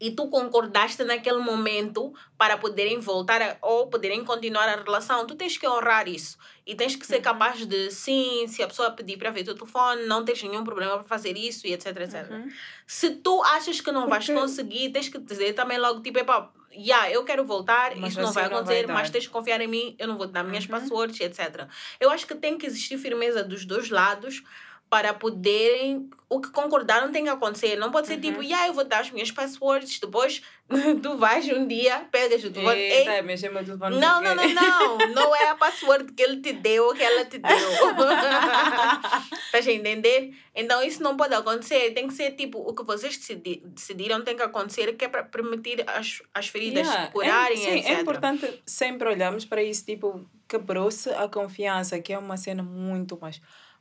B: e tu concordaste naquele momento para poderem voltar a- ou poderem continuar a relação, tu tens que honrar isso. E tens que ser
A: Uhum.
B: capaz de, sim, se a pessoa pedir para ver o teu telefone, não tens nenhum problema para fazer isso e etc, etc.
A: Uhum.
B: Se tu achas que não vais
A: Porque-
B: conseguir, tens que dizer também logo, tipo, epá, yeah, eu quero voltar,
A: Mas
B: isso não vai
A: não vai
B: acontecer, mas tens que confiar em mim, eu não vou te dar minhas
A: Uhum.
B: passwords, etc. Eu acho que tem que existir firmeza dos dois lados para poderem. O que concordaram tem que acontecer. Não pode ser
A: Uhum.
B: tipo, yeah, eu vou dar as minhas passwords, depois tu vais um dia, pegas o telefone. Ei,
A: Eita, mexer meu telefone.
B: não,
A: porque-
B: não, não, não. Não é a password que ele te deu ou que ela te deu. Estás a entender? Então isso não pode acontecer. Tem que ser tipo, o que vocês decidi- decidiram tem que acontecer, que é para permitir as, as feridas
A: Yeah,
B: curarem,
A: é, sim,
B: etc.
A: é importante sempre olharmos para isso, tipo, quebrou-se a confiança, que é uma cena muito mais,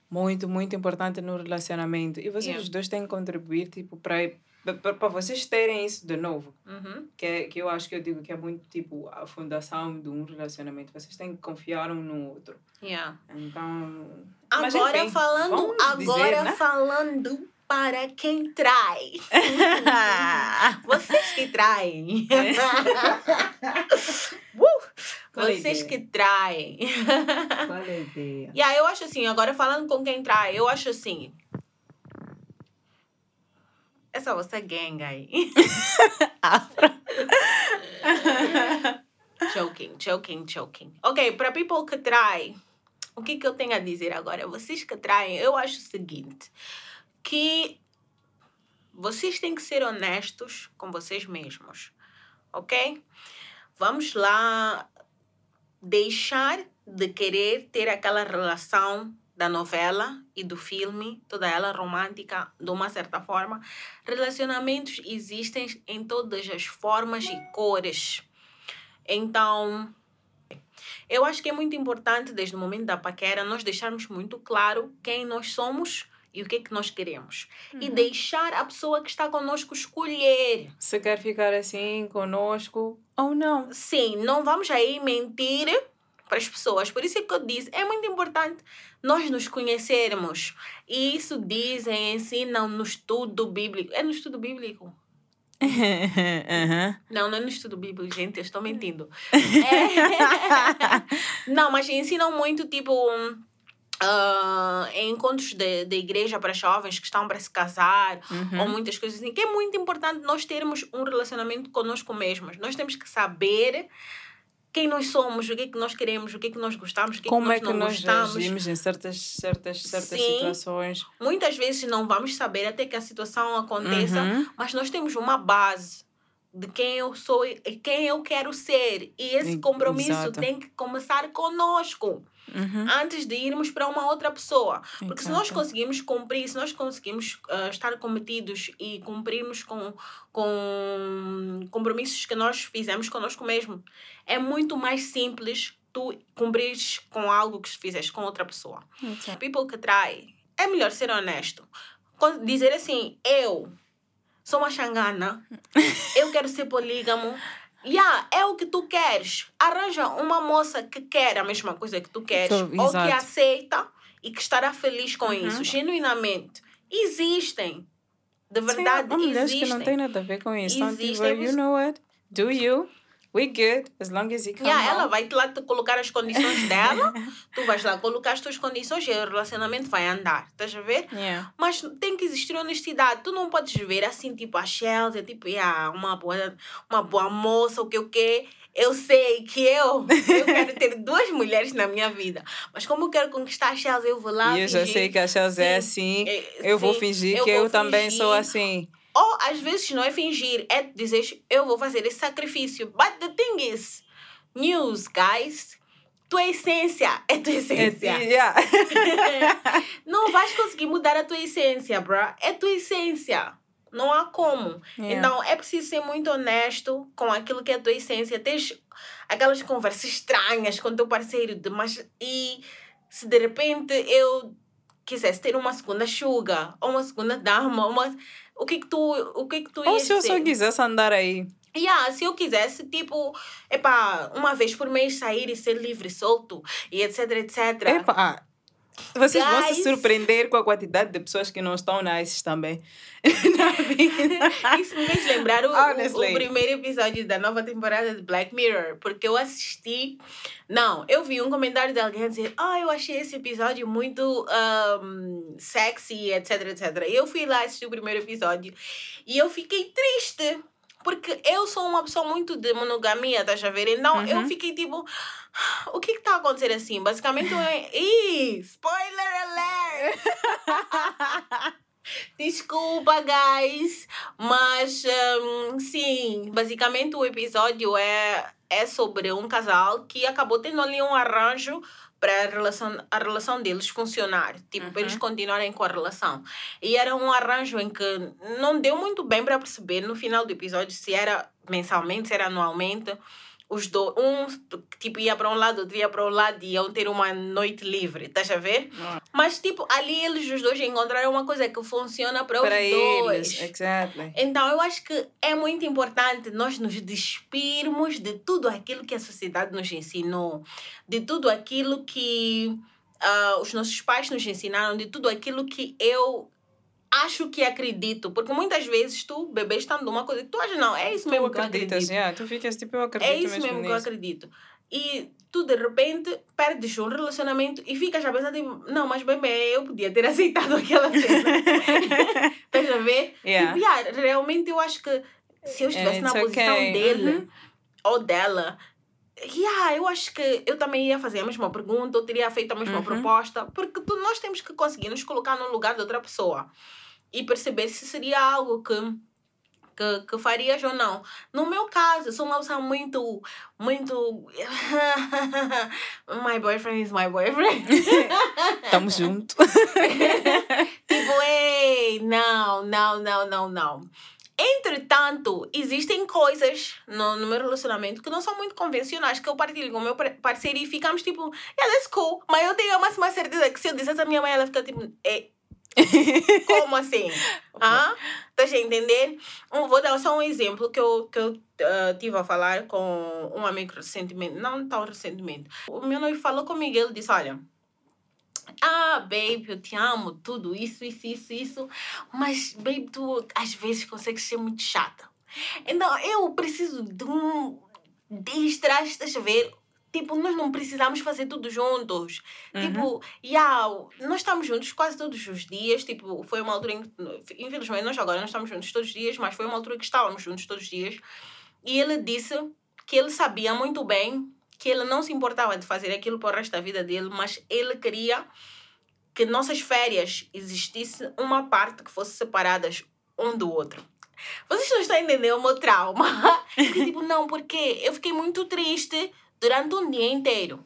A: muito, muito importante no relacionamento. E vocês
B: Yeah.
A: os dois têm que contribuir, tipo, para para vocês terem isso de novo.
B: Uhum.
A: Que, é, que eu acho que eu digo que é muito, tipo, a fundação de um relacionamento. Vocês têm que confiar um no outro.
B: Yeah.
A: Então...
B: Agora
A: enfim,
B: falando,
A: dizer,
B: agora
A: né?
B: falando para quem trai. Vocês que traem. Vocês
A: ideia?
B: que traem.
A: Qual é a ideia?
B: Yeah, eu acho assim, agora falando com quem trai, eu acho assim. É só você gang aí. joking, joking, joking. Ok, para people que trai, o que, que eu tenho a dizer agora? Vocês que traem, eu acho o seguinte: que vocês têm que ser honestos com vocês mesmos, ok? Vamos lá deixar de querer ter aquela relação da novela e do filme, toda ela romântica, de uma certa forma. Relacionamentos existem em todas as formas e cores. Então, eu acho que é muito importante, desde o momento da paquera, nós deixarmos muito claro quem nós somos e o que é que nós queremos. E deixar a pessoa que está conosco escolher.
A: Se quer ficar assim conosco ou não.
B: Sim, não vamos aí mentir para as pessoas. Por isso é que eu disse, é muito importante nós nos conhecermos. E isso dizem, ensinam no estudo bíblico. É no estudo bíblico?
A: Uhum.
B: Não, não é no estudo bíblico, gente, eu estou mentindo. É... Não, mas ensinam muito, tipo, em encontros de, de igreja para jovens que estão para se casar,
A: Uhum.
B: ou muitas coisas assim, que é muito importante nós termos um relacionamento conosco mesmos. Nós temos que saber quem nós somos, o que é que nós queremos, o que é que nós gostamos, o que é que
A: Como
B: nós
A: é que nós
B: gostamos.
A: agimos em certas, certas, certas
B: Sim.
A: situações?
B: Muitas vezes não vamos saber até que a situação aconteça,
A: Uhum.
B: mas nós temos uma base de quem eu sou e quem eu quero ser. E esse compromisso
A: exato.
B: tem que começar conosco,
A: Uhum.
B: antes de irmos para uma outra pessoa. Porque se nós
A: Exato.
B: conseguimos cumprir, se nós conseguimos ah, estar cometidos e cumprirmos com, com compromissos que nós fizemos conosco mesmo, é muito mais simples tu cumprires com algo que fizeste com outra pessoa.
A: Exato.
B: People que trai, é melhor ser honesto. Dizer assim, eu sou uma xangana, eu quero ser polígamo. Yeah, é o que tu queres. Arranja uma moça que quer a mesma coisa que tu queres,
A: Então,
B: ou que
A: exato.
B: aceita e que estará feliz com
A: Uhum.
B: isso, genuinamente. Existem. De verdade,
A: Sim, há mulheres
B: existem.
A: que não têm nada a ver com isso. Então, tipo,
B: Existem,
A: you know what? Do you? We good, as long as you come
B: Yeah, ela vai lá te colocar as condições dela, tu vais lá colocar as tuas condições e o relacionamento vai andar. Estás a ver?
A: Yeah.
B: Mas tem que existir honestidade. Tu não podes ver assim, tipo, a Chelsea, tipo, yeah, uma, boa, uma boa moça, o que o que. Eu sei que eu, eu quero ter duas mulheres na minha vida. Mas como eu quero conquistar a Chelsea, eu vou lá
A: E eu já
B: fingir-
A: sei que a Chelsea é
B: Sim,
A: assim.
B: é,
A: Eu vou
B: sim,
A: fingir
B: eu
A: que
B: vou
A: eu também sou
B: fingir.
A: assim.
B: Ou às vezes não é fingir, é dizer eu vou fazer esse sacrifício. But the thing is, news, guys, tua essência é tua
A: É,
B: essência.
A: yeah.
B: não vais conseguir mudar a tua essência, bruh. É tua essência. Não há como.
A: Yeah.
B: Então, é preciso ser muito honesto com aquilo que é a tua essência. Tens aquelas conversas estranhas com teu parceiro, de, mas e se de repente eu quisesse ter uma segunda chuga, ou uma segunda dama, uma... o que que tu, o que que tu
A: Ou se eu só
B: dizer?
A: quisesse andar aí.
B: Yeah, se eu quisesse, tipo, epá, uma vez por mês sair e ser livre solto, e etc, etc.
A: Epa, vocês vão se
B: Guys.
A: surpreender com a quantidade de pessoas que não estão nice também na vida.
B: Isso me fez lembrar o, o, o primeiro episódio da nova temporada de Black Mirror, porque eu assisti. Não, eu vi um comentário de alguém dizer: Ah, eu achei esse episódio muito um, sexy, etc, etc. Eu fui lá assistir o primeiro episódio e eu fiquei triste. Porque eu sou uma pessoa muito de monogamia, estás a ver? Então eu
A: Uhum.
B: fiquei tipo, o que está a acontecer assim? Basicamente, eu... Ih, spoiler alert! Desculpa, guys, mas hum, sim, basicamente o episódio é, é sobre um casal que acabou tendo ali um arranjo para a relação, a relação deles funcionar, tipo, para eles
A: Uhum.
B: continuarem com a relação. E era um arranjo em que não deu muito bem para perceber no final do episódio se era mensalmente, se era anualmente. Os dois, um tipo ia para um lado, outro ia para o lado e iam ter uma noite livre, estás a ver?
A: Ah.
B: Mas, tipo, ali eles os dois encontraram uma coisa que funciona para,
A: Para
B: os dois.
A: eles, exactly.
B: Então, eu acho que é muito importante nós nos despirmos de tudo aquilo que a sociedade nos ensinou, de tudo aquilo que ah, os nossos pais nos ensinaram, de tudo aquilo que eu acho que acredito. Porque muitas vezes tu, bebê, estando numa coisa que tu achas, não, é isso
A: Tu
B: mesmo que eu acredito.
A: yeah, tu ficas tipo, eu acredito
B: É isso mesmo que eu acredito. E tu, de repente, perdes um relacionamento e ficas a pensar, tipo, não, mas bebê, eu podia ter aceitado aquela cena. Estás a ver?
A: Yeah.
B: Tipo, yeah, realmente eu acho que se eu estivesse na
A: It's
B: posição
A: okay.
B: dele
A: Uhum.
B: ou dela, yeah, eu acho que eu também ia fazer a mesma pergunta, eu teria feito a mesma
A: Uhum.
B: proposta, porque tu, nós temos que conseguir nos colocar no lugar de outra pessoa e perceber se seria algo que que, que farias ou não. No meu caso, eu sou uma pessoa muito, muito. my boyfriend is my boyfriend.
A: Tamo junto.
B: tipo, ei, não, não, não, não, não. Entretanto, existem coisas no, no meu relacionamento que não são muito convencionais, que eu partilho com o meu par- parceiro e ficamos tipo, yeah, that's cool. Mas eu tenho a máxima certeza que se eu dissesse a minha mãe, ela fica tipo, é, como assim? Ah? Estás a entender? Um, vou dar só um exemplo que eu, que eu ah, tive a falar com um amigo recentemente, não tão recentemente. O meu noivo falou comigo, ele disse, olha, ah, babe, eu te amo, tudo isso, isso, isso, isso, mas, babe, tu às vezes consegues ser muito chata. Então, eu preciso de um extra, estás a ver? Tipo, nós não precisamos fazer tudo juntos.
A: Uhum.
B: Tipo, yeah, nós estamos juntos quase todos os dias. Tipo, foi uma altura em que, infelizmente, nós agora não estamos juntos todos os dias, mas foi uma altura que estávamos juntos todos os dias. E ele disse que ele sabia muito bem que ele não se importava de fazer aquilo para o resto da vida dele, mas ele queria que nossas férias existisse uma parte que fosse separadas um do outro. Vocês não estão entendendo o meu trauma? Tipo, não, porque eu fiquei muito triste durante um dia inteiro.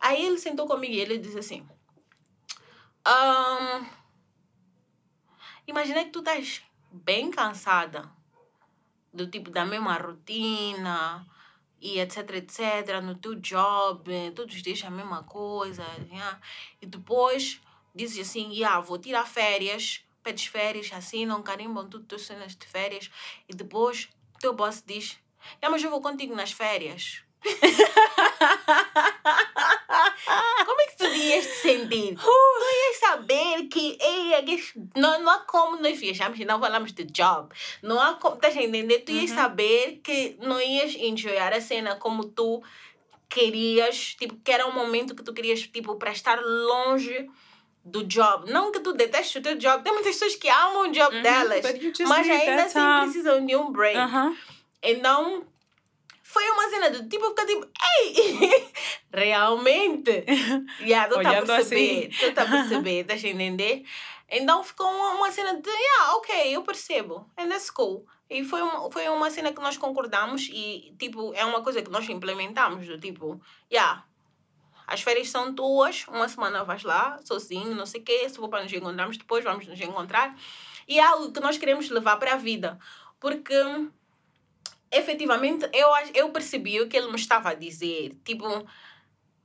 B: Aí ele sentou comigo e ele disse assim: "Ahn, Imagina que tu estás bem cansada do tipo da mesma rotina e etc, etc, no teu job, todos os dias a mesma coisa, yeah. e depois dizes assim, yeah, vou tirar férias, pedes férias, assinam, carimbam tudo tuas cenas de férias, e depois teu boss diz, yeah, mas eu vou contigo nas férias. Como é que tu ias te sentir? Tu ias saber que ei, não, não há como nós viajamos e não falamos de job. Não há como, estás a entender? Tu ias
A: Uhum.
B: saber que não ias enjoyar a cena como tu querias, tipo, que era um momento que tu querias, tipo, para estar longe do job. Não que tu detestes o teu job. Tem muitas pessoas que amam o job
A: Uhum,
B: delas, mas ainda assim
A: time.
B: precisam de um break.
A: Aham.
B: Então, foi uma cena do tipo, ficar tipo, ei, realmente? Yeah, tu tá a perceber,
A: assim.
B: tu tá a perceber, estás a entender? Então ficou uma, uma cena de, yeah, ok, eu percebo, and that's cool. E foi uma, foi uma cena que nós concordamos e, tipo, é uma coisa que nós implementamos, do tipo, yeah, as férias são tuas, uma semana vais lá, sozinho, não sei o quê, se for para nos encontrarmos depois, vamos nos encontrar. E é algo que nós queremos levar para a vida. Porque, efetivamente, eu, eu percebi o que ele me estava a dizer. Tipo,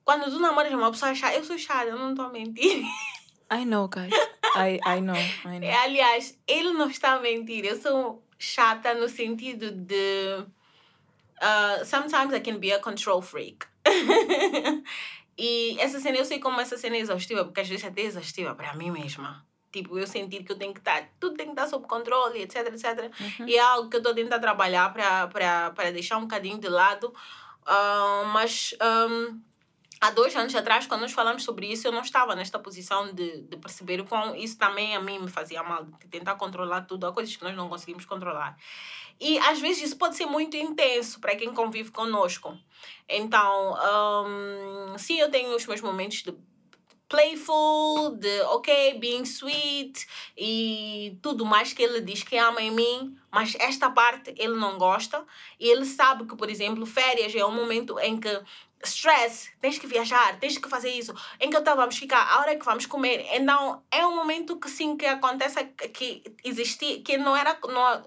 B: quando tu namoras uma pessoa chata, eu sou chata, eu não estou a mentir.
A: I know, guys. I, I know, I know.
B: Aliás, ele não está a mentir. Eu sou chata no sentido de. Uh, sometimes I can be a control freak. e essa cena, eu sei como essa cena é exaustiva, porque às vezes até é exaustiva para mim mesma. Tipo, eu sentir que eu tenho que estar, tudo tem que estar sob controle, etc, etc. Uhum. E é algo que eu estou a tentar trabalhar para deixar um bocadinho de lado. Uh, mas um, há dois anos atrás, quando nós falamos sobre isso, eu não estava nesta posição de, de perceber o quão isso também a mim me fazia mal, de tentar controlar tudo, há coisas que nós não conseguimos controlar. E às vezes isso pode ser muito intenso para quem convive conosco. Então, um, sim, eu tenho os meus momentos de playful, de ok, being sweet e tudo mais que ele diz que ama em mim, mas esta parte ele não gosta. E ele sabe que, por exemplo, férias é um momento em que stress, tens que viajar, tens que fazer isso, em que então vamos ficar, a hora que vamos comer. Então, é um momento que sim, que acontece, que existia, que não era, não,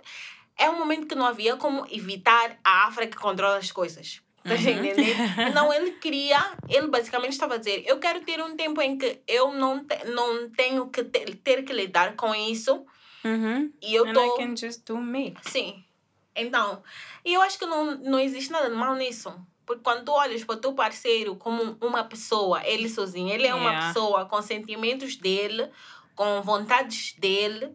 B: é um momento que não havia como evitar a África que controla as coisas. Tá uhum. Não, ele queria, ele basicamente estava a dizer: eu quero ter um tempo em que eu não, te, não tenho que ter, ter que lidar com isso.
A: Uhum. E eu And tô... I can just do me.
B: Sim. Então, e eu acho que não, não existe nada de mal nisso. Porque quando tu olhas para o teu parceiro como uma pessoa, ele sozinho, ele é uma yeah. pessoa com sentimentos dele, com vontades dele.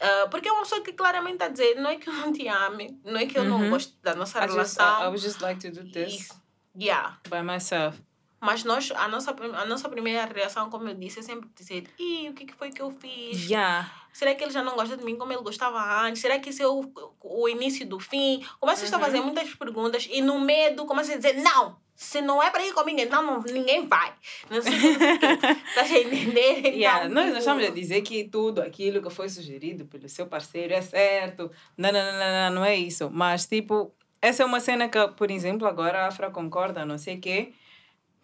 B: Uh, porque é uma pessoa que claramente está a dizer: não é que eu não te ame, não é que eu não uhum. gosto da nossa I relação.
A: Just, I, I would just like to do this.
B: Yeah.
A: By myself.
B: Mas nós, a nossa, a nossa primeira reação, como eu disse, é sempre dizer: Ih, o que foi que eu fiz?
A: Yeah.
B: Será que ele já não gosta de mim como ele gostava antes? Será que esse é o, o início do fim? Começa uhum. a fazer muitas perguntas e no medo começa a dizer: Não! Se não é para ir comigo, então não, ninguém vai. Não sei Estás a entender?
A: Yeah. nós, nós estamos a dizer que tudo aquilo que foi sugerido pelo seu parceiro é certo. Não, não, não, não, não é isso. Mas, tipo, essa é uma cena que, por exemplo, agora a Afra concorda, não sei o quê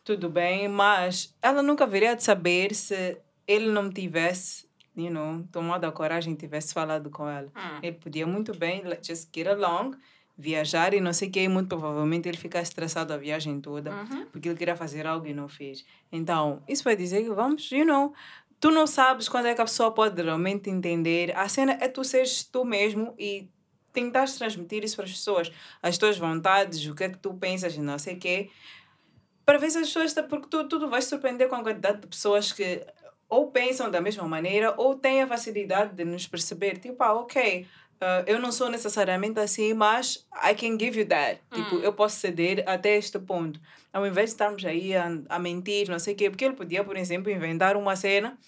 A: tudo bem, mas ela nunca viria de saber se ele não tivesse, you know, tomado a coragem e tivesse falado com ela. Hum. Ele podia muito bem just get along, viajar e não sei o que, e muito provavelmente ele ficar estressado a viagem toda, uhum. porque ele queria fazer algo e não fez. Então, isso vai dizer que vamos, you know, tu não sabes quando é que a pessoa pode realmente entender. A cena é tu seres tu mesmo e tentar transmitir isso para as pessoas, as tuas vontades, o que é que tu pensas e não sei o quê para ver se as pessoas. Porque tu, tu vais surpreender com a quantidade de pessoas que ou pensam da mesma maneira ou têm a facilidade de nos perceber. Tipo, ah, ok. Uh, eu não sou necessariamente assim, mas I can give you that. Tipo, hum. Tipo, eu posso ceder até este ponto. Ao invés de estarmos aí a, a mentir, não sei o quê, porque ele podia, por exemplo, inventar uma cena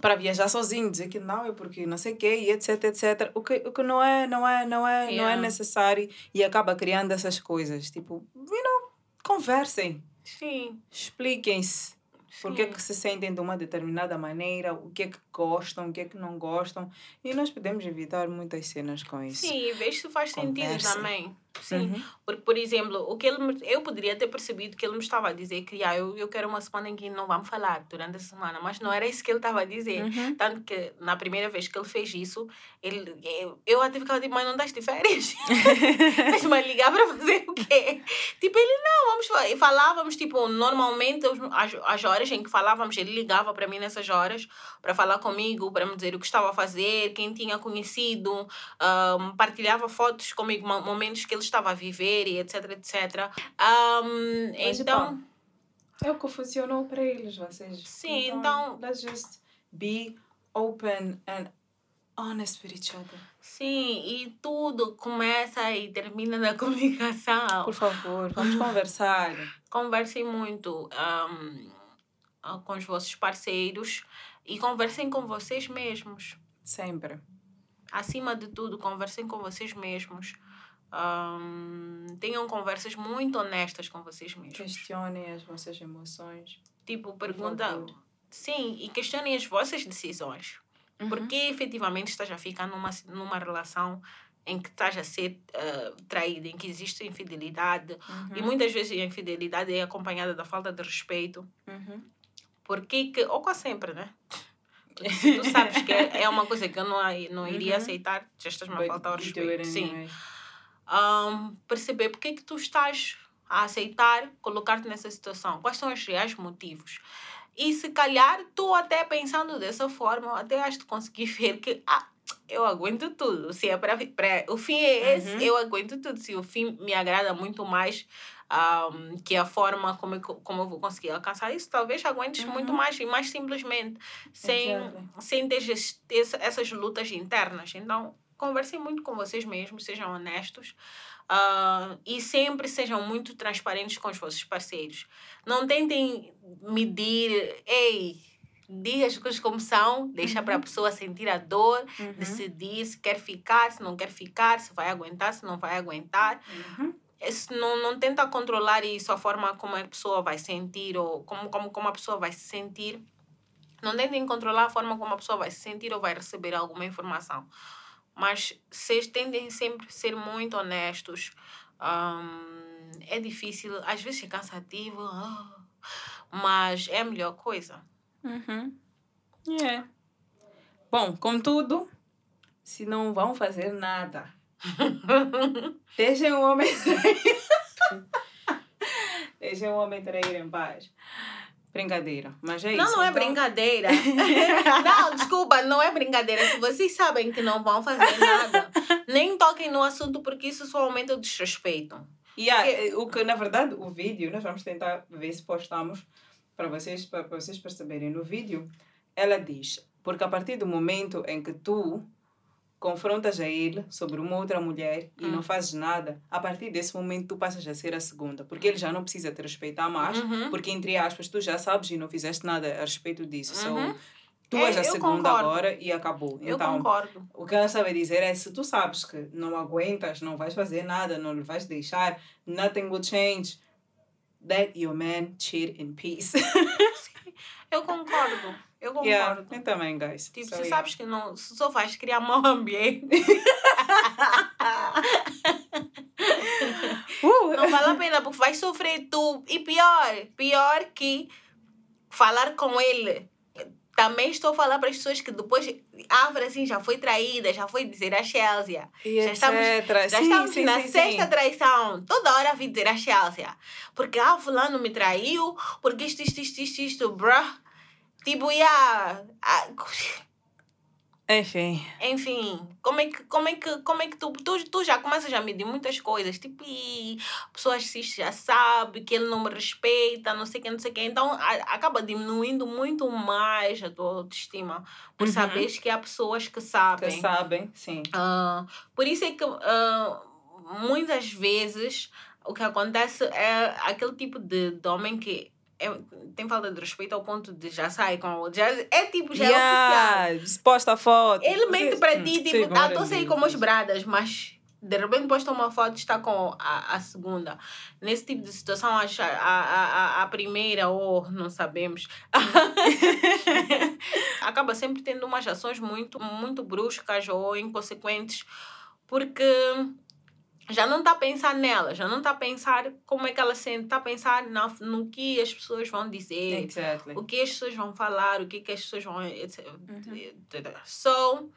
A: para viajar sozinho, dizer que não é porque não sei o quê, e etc, etc. O que, o que não é, não é, não é, yeah. não é necessário e acaba criando essas coisas. Tipo, you know, conversem.
B: Sim.
A: Expliquem-se. Por que, é que se sentem de uma determinada maneira, o que é que gostam, o que é que não gostam. E nós podemos evitar muitas cenas com isso.
B: Sim, vejo se faz Conversa. sentido também. Sim. Uhum. Porque, por exemplo, o que ele me, eu poderia ter percebido que ele me estava a dizer que ah, eu, eu quero uma semana em que não vamos falar durante a semana, mas não era isso que ele estava a dizer. Uhum. Tanto que na primeira vez que ele fez isso, ele, eu, eu até ficava tipo, mas não estás de férias? A ligar para fazer o quê? Tipo, ele não, vamos falávamos, tipo, normalmente as, as horas em que falávamos, ele ligava para mim nessas horas para falar comigo, para me dizer o que estava a fazer, quem tinha conhecido, um, partilhava fotos comigo, momentos que ele estava a viver e etc, etc. Um, Mas, então...
A: é o que funcionou para eles, vocês.
B: Sim, então...
A: então... Let's just be open and honest with each other.
B: Sim, e tudo começa e termina na comunicação.
A: Por favor, vamos conversar.
B: Conversem muito um, com os vossos parceiros e conversem com vocês mesmos.
A: Sempre.
B: Acima de tudo, conversem com vocês mesmos. Um, tenham conversas muito honestas com vocês mesmos.
A: Questionem as vossas emoções.
B: Tipo, pergunta. Sim, e questionem as vossas decisões. Uhum. Porque efetivamente estás a ficar numa, numa relação em que estás a ser uh, traída, em que existe infidelidade. Uhum. E muitas vezes a infidelidade é acompanhada da falta de respeito.
A: Uhum.
B: Porque, que, ou quase sempre, né? tu sabes que é, é uma coisa que eu não, não iria uhum. aceitar, já estás-me a faltar ao respeito. Sim um, perceber porque é que tu estás a aceitar colocar-te nessa situação. Quais são os reais motivos? E se calhar tu até pensando dessa forma, até has de conseguir ver que ah, eu aguento tudo. Se é para o fim é esse,
A: Uhum.
B: eu aguento tudo. Se o fim me agrada muito mais um, que a forma como eu, como eu vou conseguir alcançar isso, talvez aguentes muito
A: Uhum.
B: mais e mais simplesmente, sem, sem ter essas lutas internas. Então, conversem muito com vocês mesmos, sejam honestos. ah, e sempre sejam muito transparentes com os vossos parceiros. Não tentem medir, ei, diga as coisas como são, deixa para a
A: Uhum.
B: pessoa sentir a dor,
A: Uhum.
B: decidir se quer ficar, se não quer ficar, se vai aguentar, se não vai aguentar.
A: Uhum.
B: Esse- não, não tenta controlar isso, a forma como a pessoa vai sentir ou como, como, como a pessoa vai se sentir. Não tentem controlar a forma como a pessoa vai se sentir ou vai receber alguma informação. Mas vocês tendem sempre a ser muito honestos. Ahn, é difícil, às vezes é cansativo, ah, mas é a melhor coisa.
A: Uhum. É. Bom, contudo, se não vão fazer nada, deixem o homem trair. deixem o homem trair em paz. Brincadeira, mas é isso.
B: Não, não é
A: então-
B: brincadeira. não, desculpa, não é brincadeira. Se vocês sabem que não vão fazer nada, nem toquem no assunto porque isso só aumenta o desrespeito.
A: E o que, na verdade, o vídeo, nós vamos tentar ver se postamos para vocês, para vocês perceberem no vídeo. Ela diz, porque a partir do momento em que tu confrontas a ele sobre uma outra mulher e
B: Hum.
A: não fazes nada, a partir desse momento tu passas a ser a segunda, porque ele já não precisa te respeitar mais,
B: Uhum.
A: porque entre aspas tu já sabes e não fizeste nada a respeito disso.
B: Uhum.
A: So, tu
B: É,
A: és a segunda
B: concordo.
A: agora e acabou.
B: Eu
A: então,
B: concordo.
A: o que ela sabe dizer é se tu sabes que não aguentas, não vais fazer nada, não lhe vais deixar, nothing will change. Let your man cheat in peace.
B: Eu concordo. Eu concordo.
A: yeah, eu também, guys.
B: Tipo,
A: So,
B: você
A: yeah.
B: sabes que não, só faz criar mau ambiente.
A: Uh!
B: Não vale a pena, porque vai sofrer tu. E pior, pior que falar com ele. Também estou a falar para as pessoas que depois a assim já foi traída, já foi dizer a Chelsea.
A: E
B: Já estamos-. Já
A: Sim,
B: estamos
A: sim,
B: na
A: sim,
B: sexta traição. Toda hora vi dizer a Chelsea. Porque, ah, fulano me traiu, porque isto, isto, isto, isto, isto, bruh. Tipo, yeah. ah,
A: Enfim.
B: Enfim, como é que, como é que, como é que tu, tu, tu já começas a medir muitas coisas, tipo, "Ih, pessoas que já sabem que ele não me respeita, não sei o que, não sei o que. Então, a- acaba diminuindo muito mais a tua autoestima, por
A: Uhum.
B: saberes que há pessoas que
A: Que
B: sabem.
A: sabem, sim.
B: Ah, por isso é que ah, muitas vezes o que acontece é aquele tipo de, de homem que é- tem falta de respeito ao ponto de já sai com a outra. Já, é tipo, já é oficial.
A: Yeah, Exposta a foto.
B: Ele mente para
A: hum,
B: ti, tipo, ah, estou a sair com meus bradas, mas de repente posta uma foto e está com a, a segunda. Nesse tipo de situação, a, a, a, a primeira, ou não sabemos, acaba sempre tendo umas ações muito, muito bruscas ou inconsequentes, porque já não está a pensar nela, já não está a pensar como é que ela sente, está a pensar na, no que as pessoas vão dizer,
A: Exactly.
B: o que as pessoas vão falar, o que, que as pessoas vão. Etc.
A: Uhum.
B: So,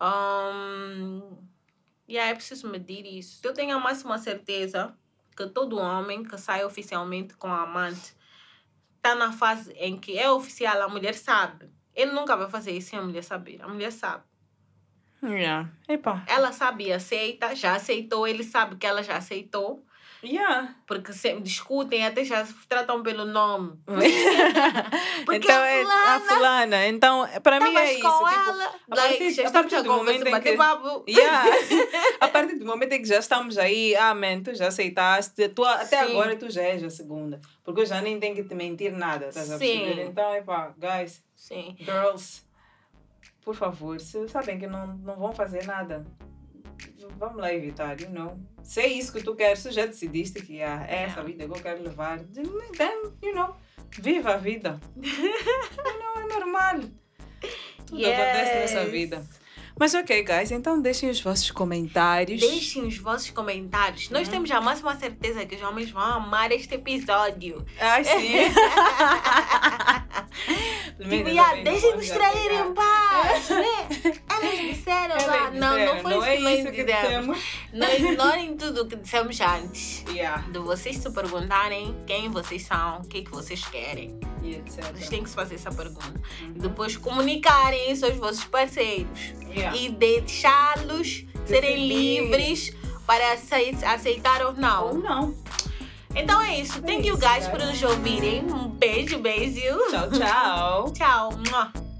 B: um, yeah, é preciso medir isso. Eu tenho a máxima certeza que todo homem que sai oficialmente com a amante está na fase em que é oficial, a mulher sabe. Ele nunca vai fazer isso sem a mulher saber. A mulher sabe.
A: Yeah. Epa.
B: Ela sabe aceita, já aceitou, ele sabe que ela já aceitou.
A: Yeah.
B: Porque sempre discutem, até já se tratam pelo nome. Porque
A: então
B: a
A: é a fulana. Então, para mim é isso.
B: com
A: tipo,
B: ela,
A: a
B: like,
A: partir-
B: já
A: a
B: estamos
A: partir
B: a
A: do momento em que-
B: papo.
A: Yeah. a partir do momento em que já estamos aí, ah, man, tu já aceitaste, tu, até
B: Sim.
A: agora tu já és a segunda. Porque eu já nem tenho que te mentir nada, estás a
B: Sim.
A: perceber? Então, epá, guys,
B: Sim.
A: girls, por favor, se sabem que não, não vão fazer nada, vamos lá evitar, you know? Se é isso que tu queres, se já decidiste que ah, é essa vida que eu quero levar, then, you know, viva a vida. you know, é normal. Tudo acontece nessa
B: Yes.
A: vida. Mas ok, guys, então deixem os vossos comentários.
B: Deixem os vossos comentários. Nós
A: Uhum.
B: temos a máxima certeza que os homens vão amar este episódio.
A: Ai, sim.
B: Tipo, yeah, deixem nos trair em paz, né? Elas disseram lá. Não, não foi
A: não é
B: isso que nós
A: isso que
B: dissemos. Nós ignorem tudo o que dissemos antes.
A: Yeah.
B: De vocês se perguntarem quem vocês são, o que, que vocês querem.
A: E etc.
B: Vocês têm que se fazer essa pergunta.
A: Uhum.
B: E depois comunicarem isso aos vossos parceiros.
A: Yeah.
B: E deixá-los serem livres para acei- aceitar ou
A: Ou
B: não.
A: não.
B: Então é isso. Thank you
A: isso,
B: guys por nos ouvirem. Um beijo, beijo.
A: Tchau, tchau.
B: Tchau.